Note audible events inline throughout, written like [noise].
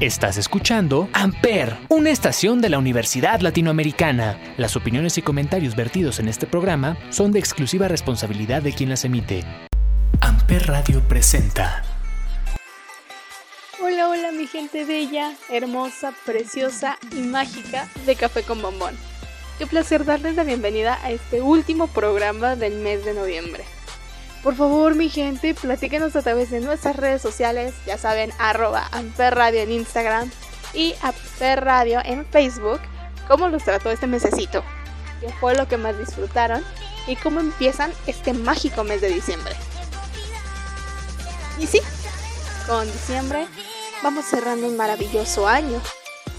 Estás escuchando Amper, una estación de la Universidad Latinoamericana. Las opiniones y comentarios vertidos en este programa son de exclusiva responsabilidad de quien las emite. Amper Radio presenta. Hola, hola mi gente bella, hermosa, preciosa y mágica de Café con Bombón. Qué placer darles la bienvenida a este último programa del mes de noviembre. Por favor, mi gente, platíquenos a través de nuestras redes sociales, ya saben, arroba amperradio en Instagram y amperradio en Facebook, cómo los trató este mesecito, qué fue lo que más disfrutaron y cómo empiezan este mágico mes de diciembre. Y sí, con diciembre vamos cerrando un maravilloso año,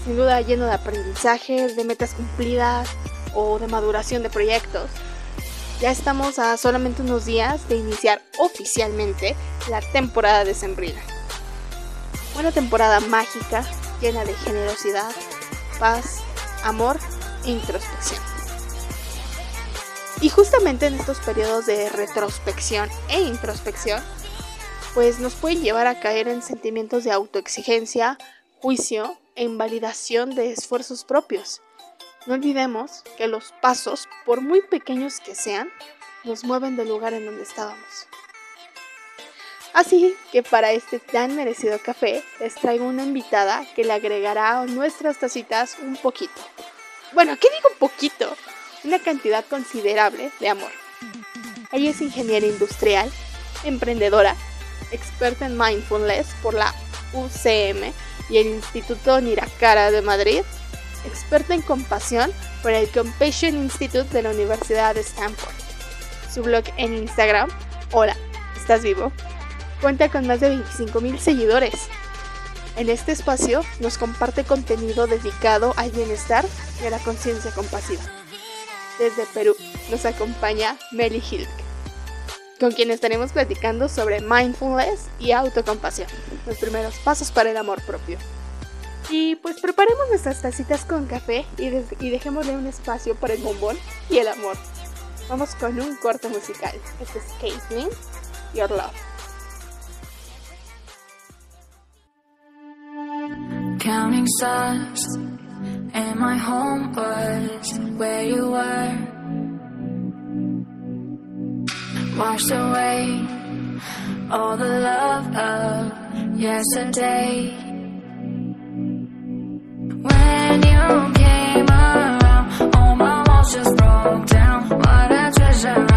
sin duda lleno de aprendizajes, de metas cumplidas o de maduración de proyectos. Ya estamos a solamente unos días de iniciar oficialmente la temporada de Sembrina. Una temporada mágica, llena de generosidad, paz, amor e introspección. Y justamente en estos periodos de retrospección e introspección, pues nos pueden llevar a caer en sentimientos de autoexigencia, juicio e invalidación de esfuerzos propios no olvidemos que los pasos, por muy pequeños que sean, nos mueven del lugar en donde estábamos. Así que para este tan merecido café les traigo una invitada que le agregará a nuestras tacitas un poquito. Bueno, ¿qué digo poquito? Una cantidad considerable de amor. Ella es ingeniera industrial, emprendedora, experta en mindfulness por la UCM y el Instituto Niracara de Madrid experta en compasión por el Compassion Institute de la Universidad de Stanford. Su blog en Instagram, Hola, ¿estás vivo? Cuenta con más de 25.000 seguidores. En este espacio nos comparte contenido dedicado al bienestar y a la conciencia compasiva. Desde Perú nos acompaña Meli Hilk, con quien estaremos platicando sobre mindfulness y autocompasión, los primeros pasos para el amor propio. Y pues preparemos nuestras tacitas con café y, y dejémosle un espacio para el bombón y el amor. Vamos con un corte musical. Este es Caitlyn, Your Love. Counting stars, and my home was where you were. Washed away all the love of yesterday. When you came around, all my walls just broke down. What a treasure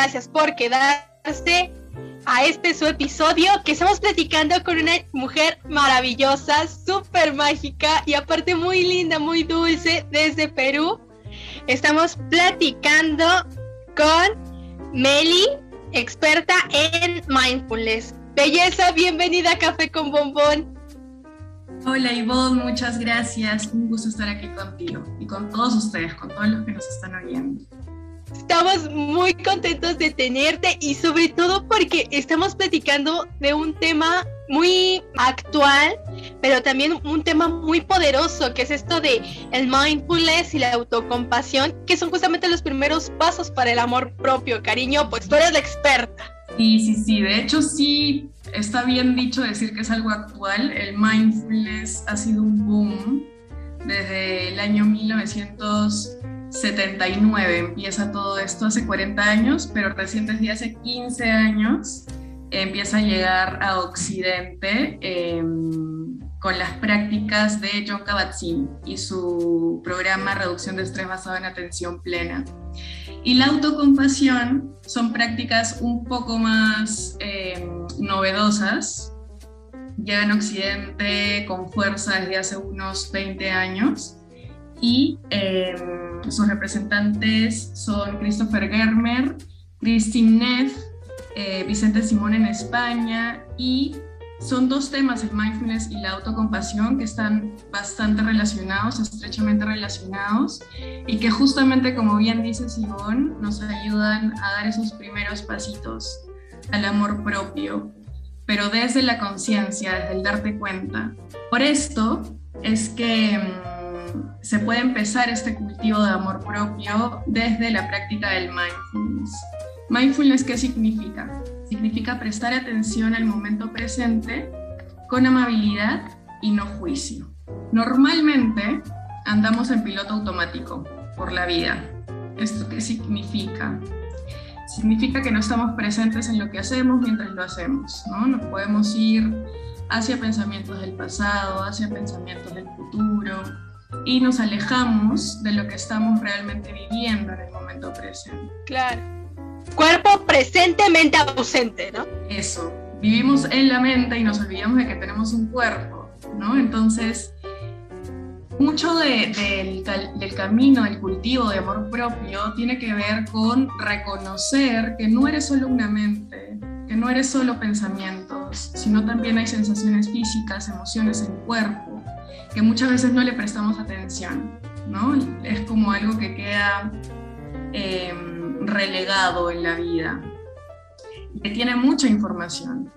gracias por quedarse a este su episodio que estamos platicando con una mujer maravillosa, súper mágica y aparte muy linda, muy dulce desde Perú. Estamos platicando con Meli, experta en mindfulness. Belleza, bienvenida a Café con Bombón. Hola Ivonne, muchas gracias. Un gusto estar aquí contigo y con todos ustedes, con todos los que nos están oyendo. Estamos muy contentos de tenerte y sobre todo porque estamos platicando de un tema muy actual, pero también un tema muy poderoso, que es esto de el mindfulness y la autocompasión, que son justamente los primeros pasos para el amor propio. Cariño, pues tú eres la experta. Sí, sí, sí. De hecho, sí, está bien dicho decir que es algo actual. El mindfulness ha sido un boom desde el año 1979. Empieza todo esto hace 40 años, pero recién desde hace 15 años empieza a llegar a Occidente em, con las prácticas de John Kabat-Zinn y su programa Reducción de Estrés basado en atención plena. Y la autocompasión son prácticas un poco más em, novedosas. Llegan a Occidente con fuerza desde hace unos 20 años y em, sus representantes son Christopher Germer, Christine Neff, eh, Vicente Simón en España y son dos temas, el mindfulness y la autocompasión, que están bastante relacionados, estrechamente relacionados, y que justamente, como bien dice Simón, nos ayudan a dar esos primeros pasitos al amor propio, pero desde la conciencia, desde el darte cuenta. Por esto es que mm, se puede empezar este cultivo de amor propio desde la práctica del mindfulness. Mindfulness, ¿qué significa? Significa prestar atención al momento presente con amabilidad y no juicio. Normalmente andamos en piloto automático por la vida. ¿Esto qué significa? Significa que no estamos presentes en lo que hacemos mientras lo hacemos, ¿no? Nos podemos ir hacia pensamientos del pasado, hacia pensamientos del futuro y nos alejamos de lo que estamos realmente viviendo en el momento presente. Claro. Cuerpo presentemente ausente, ¿no? Eso, vivimos en la mente y nos olvidamos de que tenemos un cuerpo, ¿no? Entonces, mucho de- del, del camino, del cultivo de amor propio tiene que ver con reconocer que no eres solo una mente, que no eres solo pensamientos, sino también hay sensaciones físicas, emociones en cuerpo, que muchas veces no le prestamos atención, ¿no? Es como algo que queda em, relegado en la vida, que tiene mucha información.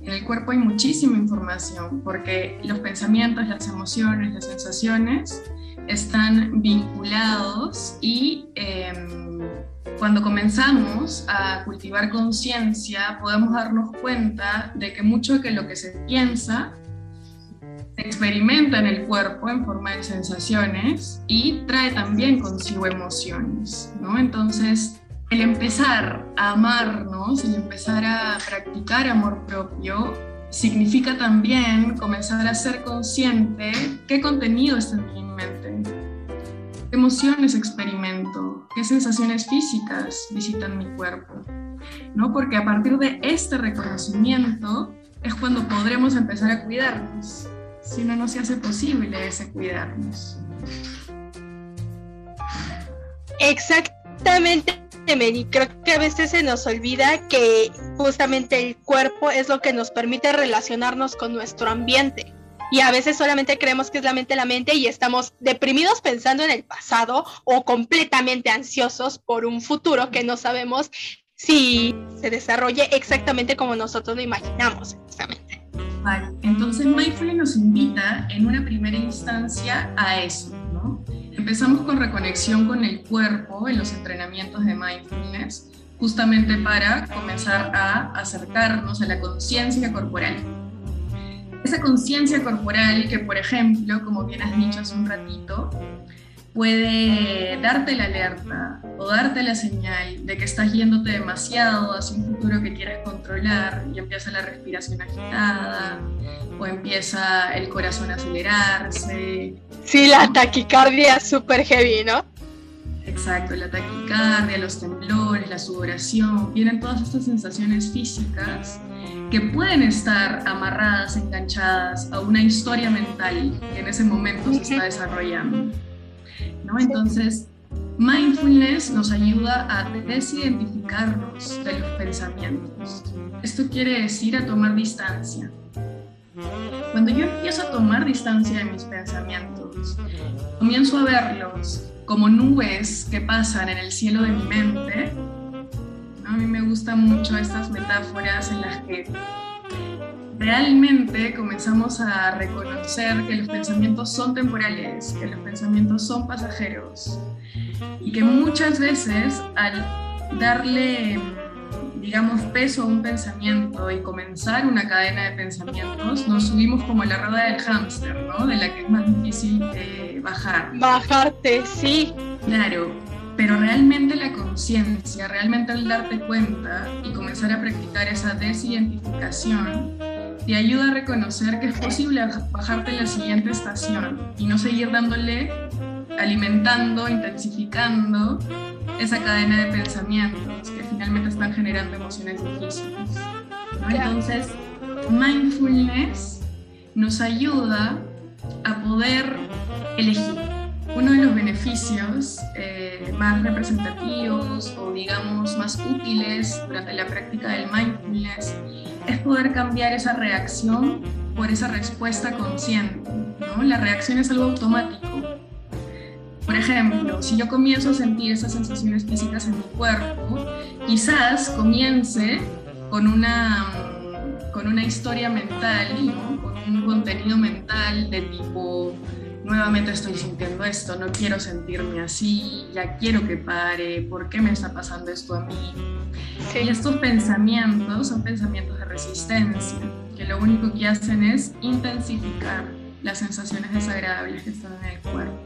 En el cuerpo hay muchísima información porque los pensamientos, las emociones, las sensaciones están vinculados y em, cuando comenzamos a cultivar conciencia podemos darnos cuenta de que mucho de lo que se piensa se experimenta en el cuerpo en forma de sensaciones y trae también consigo emociones, ¿no? Entonces, el empezar a amarnos, el empezar a practicar amor propio, significa también comenzar a ser consciente qué contenido está en mi mente, qué emociones experimento, qué sensaciones físicas visitan mi cuerpo, ¿no? Porque a partir de este reconocimiento es cuando podremos empezar a cuidarnos, si no, no se hace posible ese cuidarnos. Exactamente, Mary. Creo que a veces se nos olvida que justamente el cuerpo es lo que nos permite relacionarnos con nuestro ambiente. Y a veces solamente creemos que es la mente la mente y estamos deprimidos pensando en el pasado o completamente ansiosos por un futuro que no sabemos si se desarrolle exactamente como nosotros lo imaginamos. Exactamente. Vale, entonces Mindfulness nos invita en una primera instancia a eso, ¿no? Empezamos con reconexión con el cuerpo en los entrenamientos de Mindfulness, justamente para comenzar a acercarnos a la conciencia corporal. Esa conciencia corporal que, por ejemplo, como bien has dicho hace un ratito, puede darte la alerta o darte la señal de que estás yéndote demasiado hacia un futuro que quieres controlar y empieza la respiración agitada o empieza el corazón a acelerarse. Sí, la taquicardia es súper heavy, ¿no? Exacto, la taquicardia, los temblores, la sudoración, vienen todas estas sensaciones físicas que pueden estar amarradas, enganchadas a una historia mental que en ese momento se está desarrollando. ¿No? Entonces, mindfulness nos ayuda a desidentificarnos de los pensamientos. Esto quiere decir a tomar distancia. Cuando yo empiezo a tomar distancia de mis pensamientos, comienzo a verlos como nubes que pasan en el cielo de mi mente. A mí me gustan mucho estas metáforas en las que realmente comenzamos a reconocer que los pensamientos son temporales, que los pensamientos son pasajeros y que muchas veces al darle digamos, peso a un pensamiento y comenzar una cadena de pensamientos, nos subimos como a la rueda del hámster, ¿no? De la que es más difícil eh, bajar. Bajarte, sí. Claro, pero realmente la conciencia, realmente el darte cuenta y comenzar a practicar esa desidentificación, te ayuda a reconocer que es posible bajarte en la siguiente estación y no seguir dándole, alimentando, intensificando esa cadena de pensamientos que finalmente están generando emociones difíciles. Entonces, mindfulness nos ayuda a poder elegir. Uno de los beneficios eh, más representativos o digamos más útiles durante la práctica del mindfulness es poder cambiar esa reacción por esa respuesta consciente. ¿no? La reacción es algo automático por ejemplo, si yo comienzo a sentir esas sensaciones físicas en mi cuerpo, quizás comience con una, con una historia mental, con un contenido mental de tipo, nuevamente estoy sintiendo esto, no quiero sentirme así, ya quiero que pare, ¿por qué me está pasando esto a mí? Y estos pensamientos son pensamientos de resistencia, que lo único que hacen es intensificar las sensaciones desagradables que están en el cuerpo.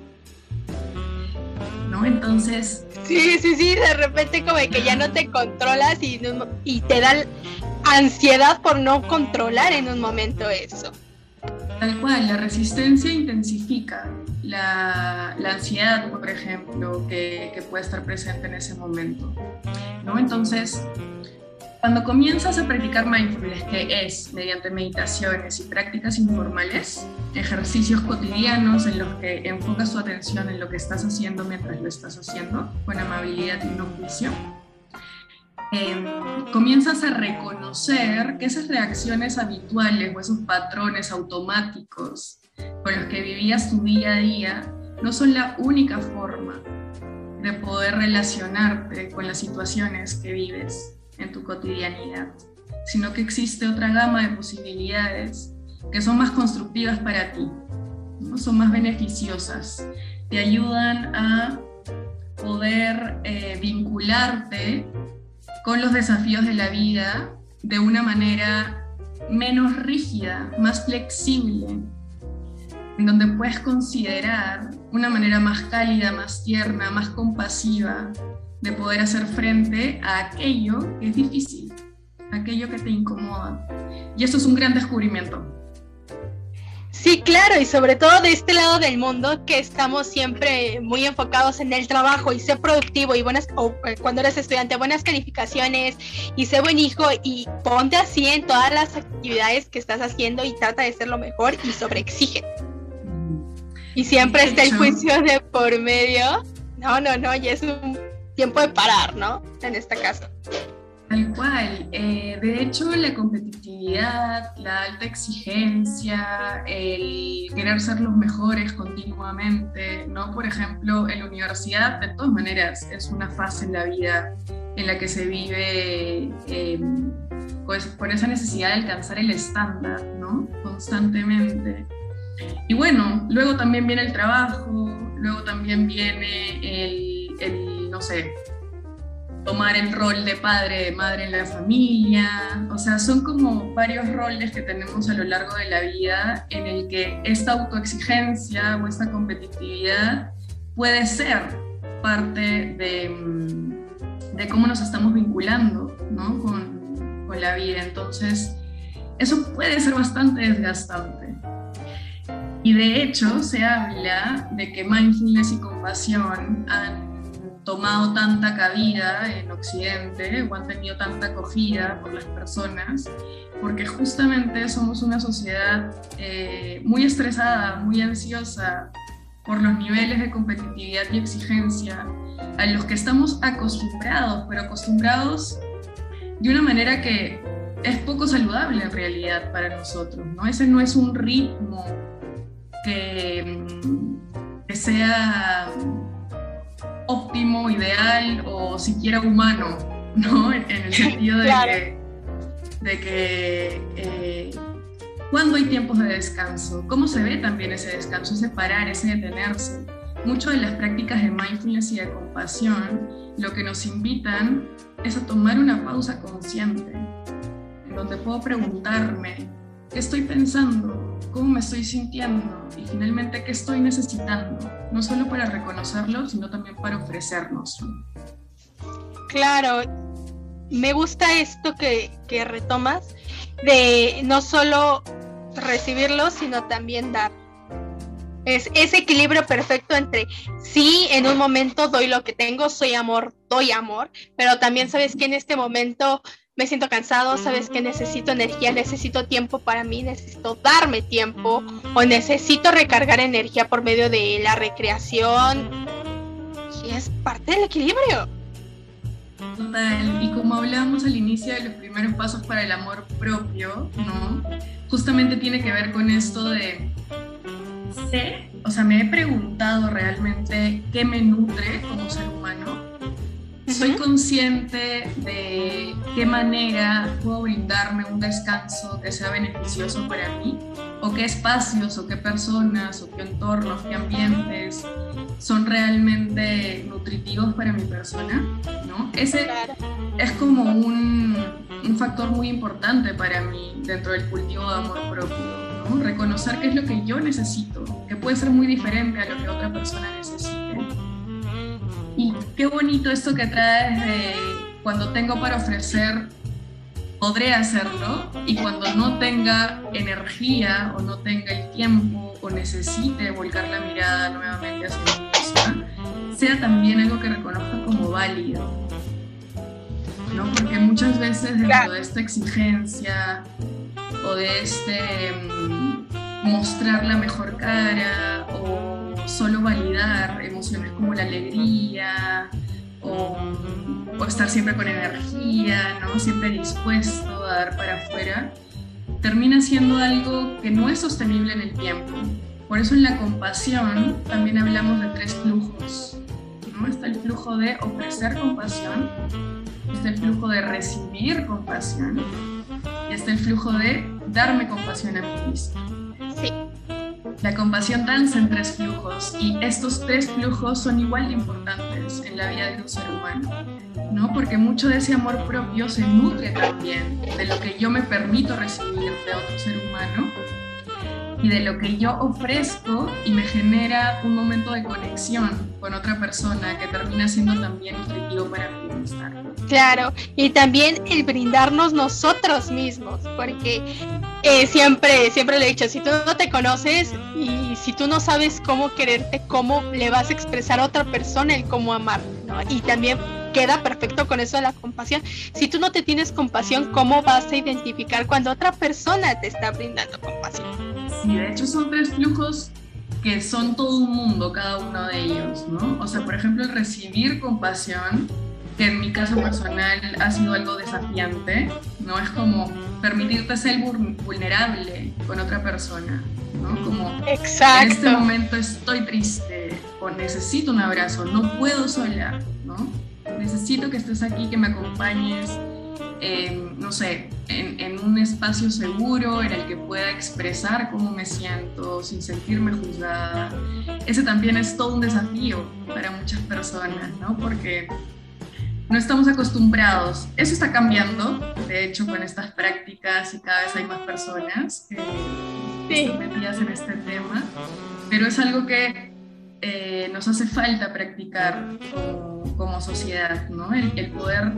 ¿no? Entonces... Sí, sí, sí, de repente como que ya no te controlas y, y te da ansiedad por no controlar en un momento eso. Tal cual, la resistencia intensifica la, ansiedad, por ejemplo, que, que, puede estar presente en ese momento. ¿no? Entonces, cuando comienzas a practicar mindfulness, que es mediante meditaciones y prácticas informales, ejercicios cotidianos en los que enfocas tu atención en lo que estás haciendo mientras lo estás haciendo, con amabilidad y no juicio, em, comienzas a reconocer que esas reacciones habituales o esos patrones automáticos con los que vivías tu día a día no son la única forma de poder relacionarte con las situaciones que vives en tu cotidianidad, sino que existe otra gama de posibilidades que son más constructivas para ti, ¿no? son más beneficiosas, te ayudan a poder eh, vincularte con los desafíos de la vida de una manera menos rígida, más flexible, en donde puedes considerar una manera más cálida, más tierna, más compasiva de poder hacer frente a aquello que es difícil, aquello que te incomoda. Y eso es un gran descubrimiento. Sí, claro, y sobre todo de este lado del mundo que estamos siempre muy enfocados en el trabajo y ser productivo y buenas, o eh, cuando eres estudiante, buenas calificaciones y ser buen hijo y ponte así en todas las actividades que estás haciendo y trata de ser lo mejor y sobreexige. Y siempre está el juicio de por medio. No, no, no, y es un tiempo de parar, ¿no? En esta casa. Tal cual. Eh, de hecho, la competitividad, la alta exigencia, el querer ser los mejores continuamente, ¿no? Por ejemplo, en la universidad, de todas maneras, es una fase en la vida en la que se vive em, pues, por esa necesidad de alcanzar el estándar, ¿no? Constantemente. Y bueno, luego también viene el trabajo, luego también viene el, el no sé, tomar el rol de padre, de madre en la familia. O sea, son como varios roles que tenemos a lo largo de la vida en el que esta autoexigencia o esta competitividad puede ser parte de, mm, de cómo nos estamos vinculando ¿no? con, con la vida. Entonces, eso puede ser bastante desgastante. Y de hecho se habla de que mindfulness y compasión han tomado tanta cabida en Occidente o han tenido tanta acogida por las personas, porque justamente somos una sociedad eh, muy estresada, muy ansiosa por los niveles de competitividad y exigencia a los que estamos acostumbrados, pero acostumbrados de una manera que es poco saludable en realidad para nosotros, ¿no? Ese no es un ritmo que, mm, que sea óptimo, ideal o siquiera humano, ¿no? [laughs] En, el sentido de que, de que eh, cuando hay tiempos de descanso, cómo se ve también ese descanso, ese parar, ese detenerse. Muchas de las prácticas de mindfulness y de compasión lo que nos invitan es a tomar una pausa consciente, en donde puedo preguntarme, ¿qué estoy pensando? ¿Cómo me estoy sintiendo? Y finalmente, ¿qué estoy necesitando? No solo para reconocerlo, sino también para ofrecernos. Claro, me gusta esto que, que retomas, de no solo recibirlo, sino también dar. Es ese equilibrio perfecto entre sí, en un momento doy lo que tengo, soy amor, doy amor, pero también sabes que en este momento me siento cansado, sabes que necesito energía, necesito tiempo para mí, necesito darme tiempo o necesito recargar energía por medio de la recreación. Y es parte del equilibrio. Total, y como hablábamos al inicio de los primeros pasos para el amor propio, ¿no? Justamente tiene que ver con esto de sé, o sea, me he preguntado realmente qué me nutre como ser humano. Soy consciente de qué manera puedo brindarme un descanso que sea beneficioso para mí, o qué espacios, o qué personas, o qué entornos, qué ambientes son realmente nutritivos para mi persona, ¿no? Ese es como un, un factor muy importante para mí dentro del cultivo de amor propio Reconocer qué es lo que yo necesito, que puede ser muy diferente a lo que otra persona necesite. Y qué bonito esto que traes de cuando tengo para ofrecer, podré hacerlo, y cuando no tenga energía o no tenga el tiempo o necesite volcar la mirada nuevamente hacia mi persona, sea también algo que reconozca como válido. ¿no? Porque muchas veces dentro de esta exigencia o de este mm, mostrar la mejor cara o solo validar emociones como la alegría o, o, estar siempre con energía, ¿no? siempre dispuesto a dar para afuera, termina siendo algo que no es sostenible en el tiempo. Por eso en la compasión también hablamos de tres flujos. ¿no? Está el flujo de ofrecer compasión, está el flujo de recibir compasión y está el flujo de darme compasión a mí mismo. Sí. La compasión danza en tres flujos y estos tres flujos son igual de importantes en la vida de un ser humano, ¿no? Porque mucho de ese amor propio se nutre también de lo que yo me permito recibir de otro ser humano y de lo que yo ofrezco y me genera un momento de conexión con otra persona que termina siendo también nutritivo para mi bienestar. Claro, y también el brindarnos nosotros mismos, porque eh, siempre, siempre le he dicho, si tú no te conoces y si tú no sabes cómo quererte, cómo le vas a expresar a otra persona el cómo amar, ¿no? Y también queda perfecto con eso de la compasión. Si tú no te tienes compasión, ¿cómo vas a identificar cuando otra persona te está brindando compasión? Sí, de hecho son tres flujos que son todo un mundo cada uno de ellos, ¿no? O sea, por ejemplo, recibir compasión, que en mi caso personal ha sido algo desafiante, ¿no? Es como permitirte ser vulnerable con otra persona, ¿no? Como Exacto. en este momento estoy triste o necesito un abrazo, no puedo sola, ¿no? Necesito que estés aquí, que me acompañes, no sé, en, un espacio seguro en el que pueda expresar cómo me siento sin sentirme juzgada. Ese también es todo un desafío para muchas personas, ¿no? Porque no estamos acostumbrados. Eso está cambiando, de hecho, con estas prácticas y cada vez hay más personas que están metidas en este tema, pero es algo que eh, nos hace falta practicar como, sociedad, ¿no? El, el poder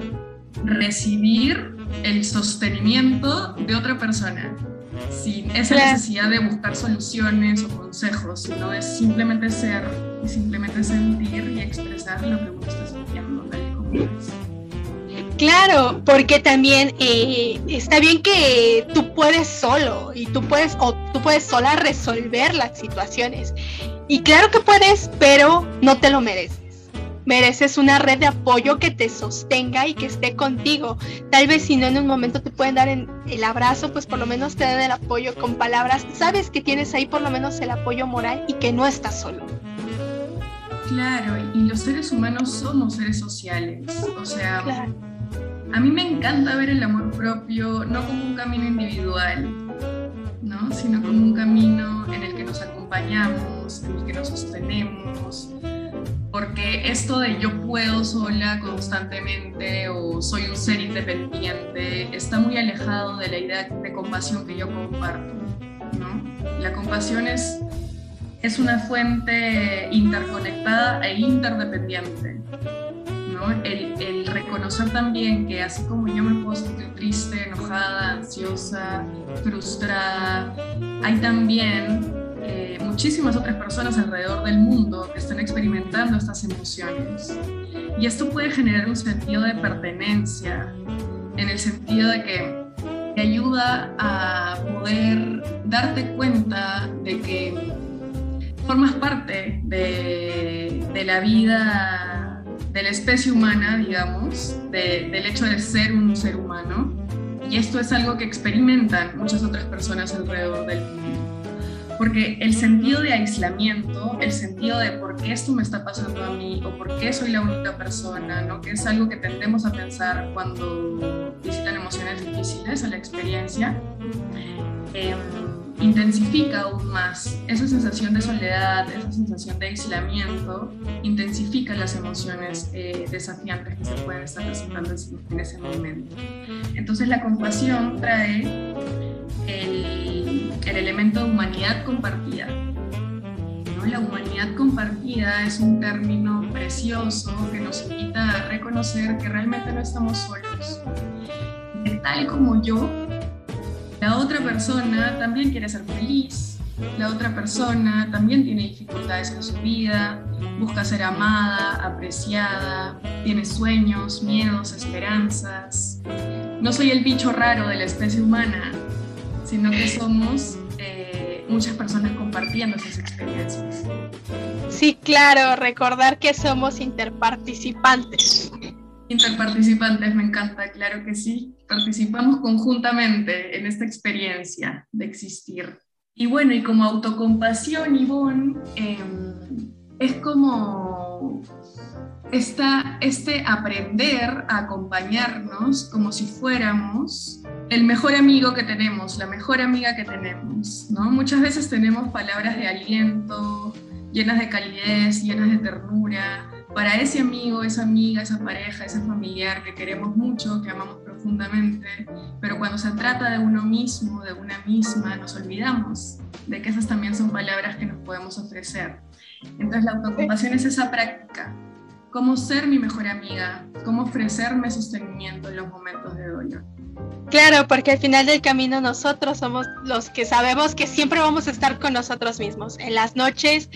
recibir el sostenimiento de otra persona, sin esa necesidad de buscar soluciones o consejos, sino es simplemente ser y simplemente sentir y expresar lo que uno está sintiendo, Claro, porque también eh, está bien que tú puedes solo y tú puedes o tú puedes sola resolver las situaciones. Y claro que puedes, pero no te lo mereces. Mereces una red de apoyo que te sostenga y que esté contigo. Tal vez si no en un momento te pueden dar el abrazo, pues por lo menos te dan el apoyo con palabras. Sabes que tienes ahí por lo menos el apoyo moral y que no estás solo. Claro, y los seres humanos somos seres sociales, o sea, Claro. A mí me encanta ver el amor propio no como un camino individual, ¿no? sino como un camino en el que nos acompañamos, en el que nos sostenemos, porque esto de yo puedo sola constantemente o soy un ser independiente está muy alejado de la idea de compasión que yo comparto. ¿no? La compasión es, es una fuente interconectada e interdependiente. ¿no? El, el reconocer también que así como yo me puedo sentir triste, enojada, ansiosa, frustrada, hay también eh, muchísimas otras personas alrededor del mundo que están experimentando estas emociones. Y esto puede generar un sentido de pertenencia, en el sentido de que te ayuda a poder darte cuenta de que formas parte de, la vida de la especie humana, digamos, de- del hecho de ser un ser humano. Y esto es algo que experimentan muchas otras personas alrededor del mundo. Porque el sentido de aislamiento, el sentido de por qué esto me está pasando a mí o por qué soy la única persona, ¿no? que es algo que tendemos a pensar cuando visitan emociones difíciles a la experiencia, eh, intensifica aún más esa sensación de soledad, esa sensación de aislamiento, intensifica las emociones eh, desafiantes que se pueden estar presentando en ese momento. Entonces la compasión trae el, el elemento de humanidad compartida. ¿no? La humanidad compartida es un término precioso que nos invita a reconocer que realmente no estamos solos. Tal como yo, la otra persona también quiere ser feliz, la otra persona también tiene dificultades en su vida, busca ser amada, apreciada, tiene sueños, miedos, esperanzas. No soy el bicho raro de la especie humana, sino que somos eh, muchas personas compartiendo esas experiencias. Sí, claro, recordar que somos interparticipantes. Interparticipantes, me encanta, claro que sí. Participamos conjuntamente en esta experiencia de existir. Y bueno, y como autocompasión, Ivonne, eh, es como esta, este aprender a acompañarnos como si fuéramos el mejor amigo que tenemos, la mejor amiga que tenemos, ¿no? Muchas veces tenemos palabras de aliento, llenas de calidez, llenas de ternura, para ese amigo, esa amiga, esa pareja, ese familiar que queremos mucho, que amamos profundamente, pero cuando se trata de uno mismo, de una misma, nos olvidamos de que esas también son palabras que nos podemos ofrecer. Entonces la autocompasión es esa práctica, cómo ser mi mejor amiga, cómo ofrecerme sostenimiento en los momentos de dolor. Claro, porque al final del camino nosotros somos los que sabemos que siempre vamos a estar con nosotros mismos. En las noches,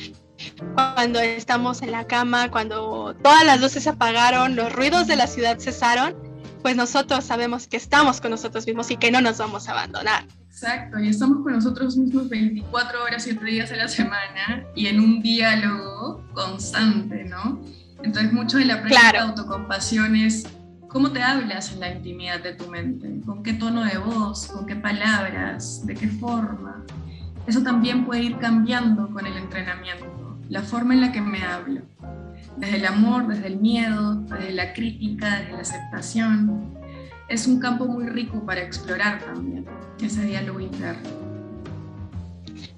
cuando estamos en la cama, cuando todas las luces se apagaron, los ruidos de la ciudad cesaron, pues nosotros sabemos que estamos con nosotros mismos y que no nos vamos a abandonar. Exacto, y estamos con nosotros mismos 24 horas, 7 días a la semana y en un diálogo constante, ¿no? Entonces, mucho de la práctica Claro. de autocompasión es cómo te hablas en la intimidad de tu mente, con qué tono de voz, con qué palabras, de qué forma. Eso también puede ir cambiando con el entrenamiento, la forma en la que me hablo, desde el amor, desde el miedo, desde la crítica, desde la aceptación. Es un campo muy rico para explorar también ese diálogo interno.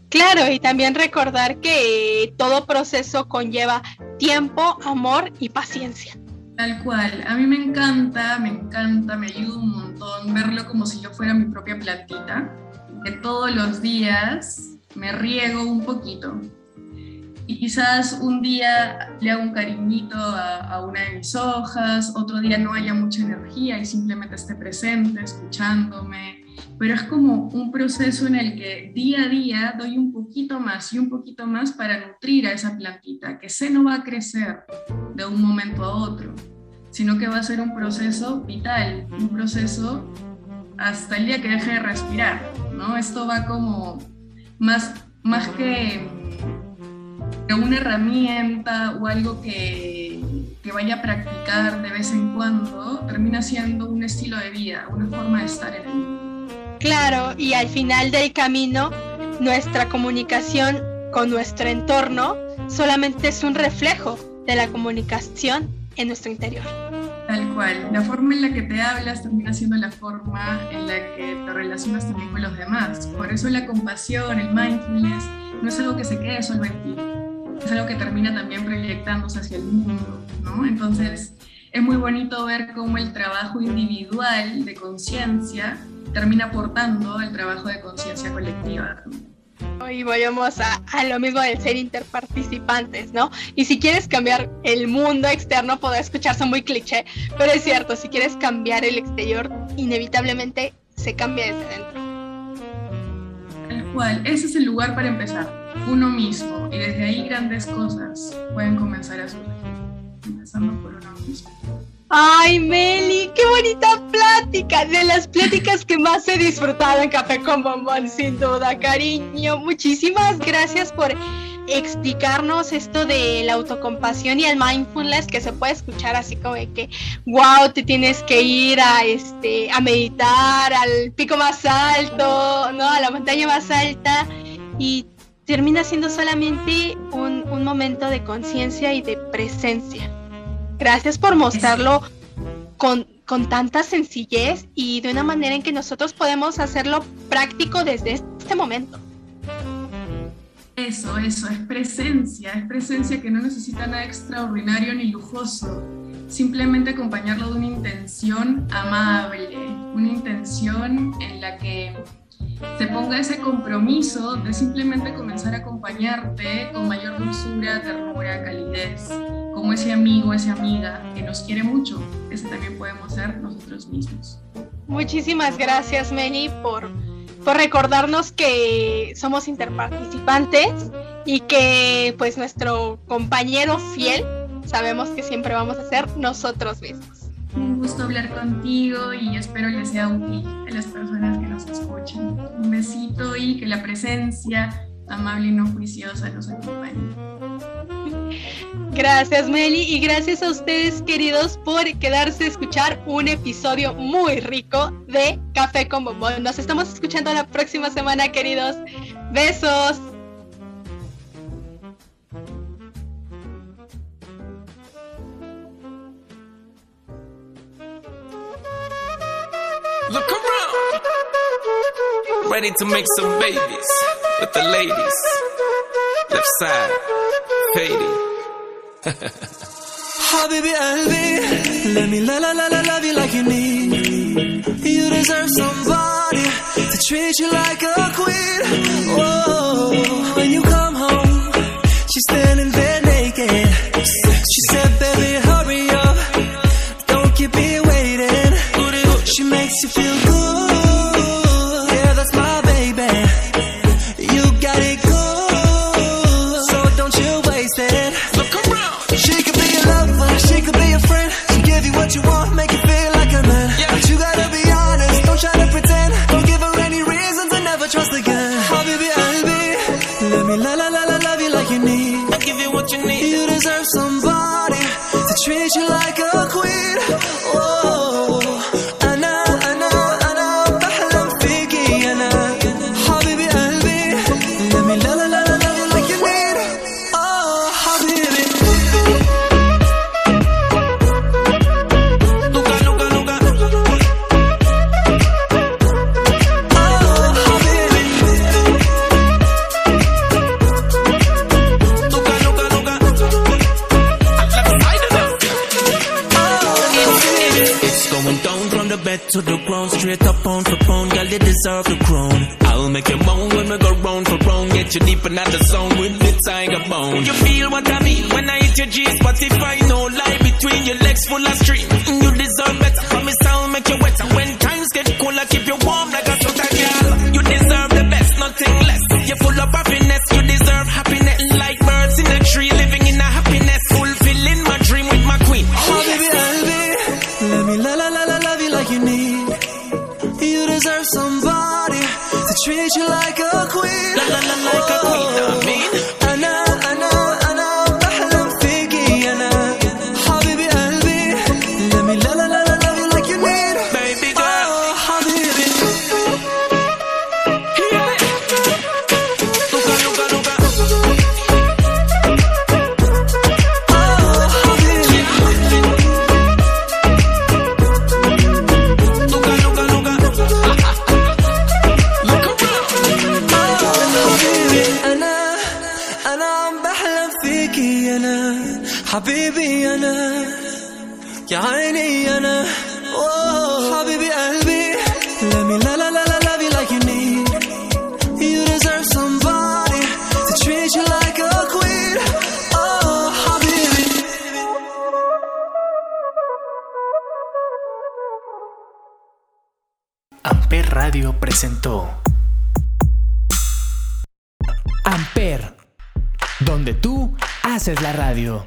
Claro, y también recordar que todo proceso conlleva tiempo, amor y paciencia. Tal cual, a mí me encanta, me encanta, me ayuda un montón verlo como si yo fuera mi propia plantita, que todos los días me riego un poquito. Y quizás un día le hago un cariñito a, a una de mis hojas, otro día no haya mucha energía y simplemente esté presente, escuchándome, pero es como un proceso en el que día a día doy un poquito más y un poquito más para nutrir a esa plantita, que se no va a crecer de un momento a otro, sino que va a ser un proceso vital, un proceso hasta el día que deje de respirar, ¿no? Esto va como más, más que una herramienta o algo que, que vaya a practicar de vez en cuando, termina siendo un estilo de vida, una forma de estar en el mundo. Claro, y al final del camino, nuestra comunicación con nuestro entorno solamente es un reflejo de la comunicación en nuestro interior. Tal cual, la forma en la que te hablas termina siendo la forma en la que te relacionas también con los demás. Por eso la compasión, el mindfulness, no es algo que se quede solo en ti, es algo que termina también proyectándose hacia el mundo, ¿no? Entonces, es muy bonito ver cómo el trabajo individual de conciencia termina aportando el trabajo de conciencia colectiva. Y volvemos a, a, lo mismo del ser interparticipantes, ¿no? Y si quieres cambiar el mundo externo, puede escucharse muy cliché, pero es cierto, si quieres cambiar el exterior, inevitablemente se cambia desde dentro. Tal cual, ese es el lugar para empezar, uno mismo, y desde ahí grandes cosas pueden comenzar a surgir, empezando por uno mismo. Ay, Meli, qué bonita plática. De las pláticas que más he disfrutado en Café con Bombón, sin duda, cariño. Muchísimas gracias por explicarnos esto de la autocompasión y el mindfulness que se puede escuchar así como de que wow te tienes que ir a este a meditar al pico más alto no a la montaña más alta y termina siendo solamente un, un momento de conciencia y de presencia Gracias por mostrarlo con, con, tanta sencillez y de una manera en que nosotros podemos hacerlo práctico desde este momento. Eso, eso, es presencia, es presencia que no necesita nada extraordinario ni lujoso, simplemente acompañarlo de una intención amable, una intención en la que se ponga ese compromiso de simplemente comenzar a acompañarte con mayor dulzura, ternura, calidez como ese amigo, esa amiga que nos quiere mucho, ese también podemos ser nosotros mismos. Muchísimas gracias, Meli, por, por recordarnos que somos interparticipantes y que pues nuestro compañero fiel sabemos que siempre vamos a ser nosotros mismos. Un gusto hablar contigo y espero les sea útil a las personas que nos escuchan. Un besito y que la presencia amable y no juiciosa nos acompañe. Gracias Meli y gracias a ustedes queridos por quedarse a escuchar un episodio muy rico de Café con Bombón. Nos estamos escuchando la próxima semana queridos. Besos. Look around. Ready to make some babies with the ladies. Left side, faded. [laughs] Habibi Albi, let me la la la la love you like you need. You deserve somebody to treat you like a queen. Whoa, when you come home, she's standing. Your legs Es la radio.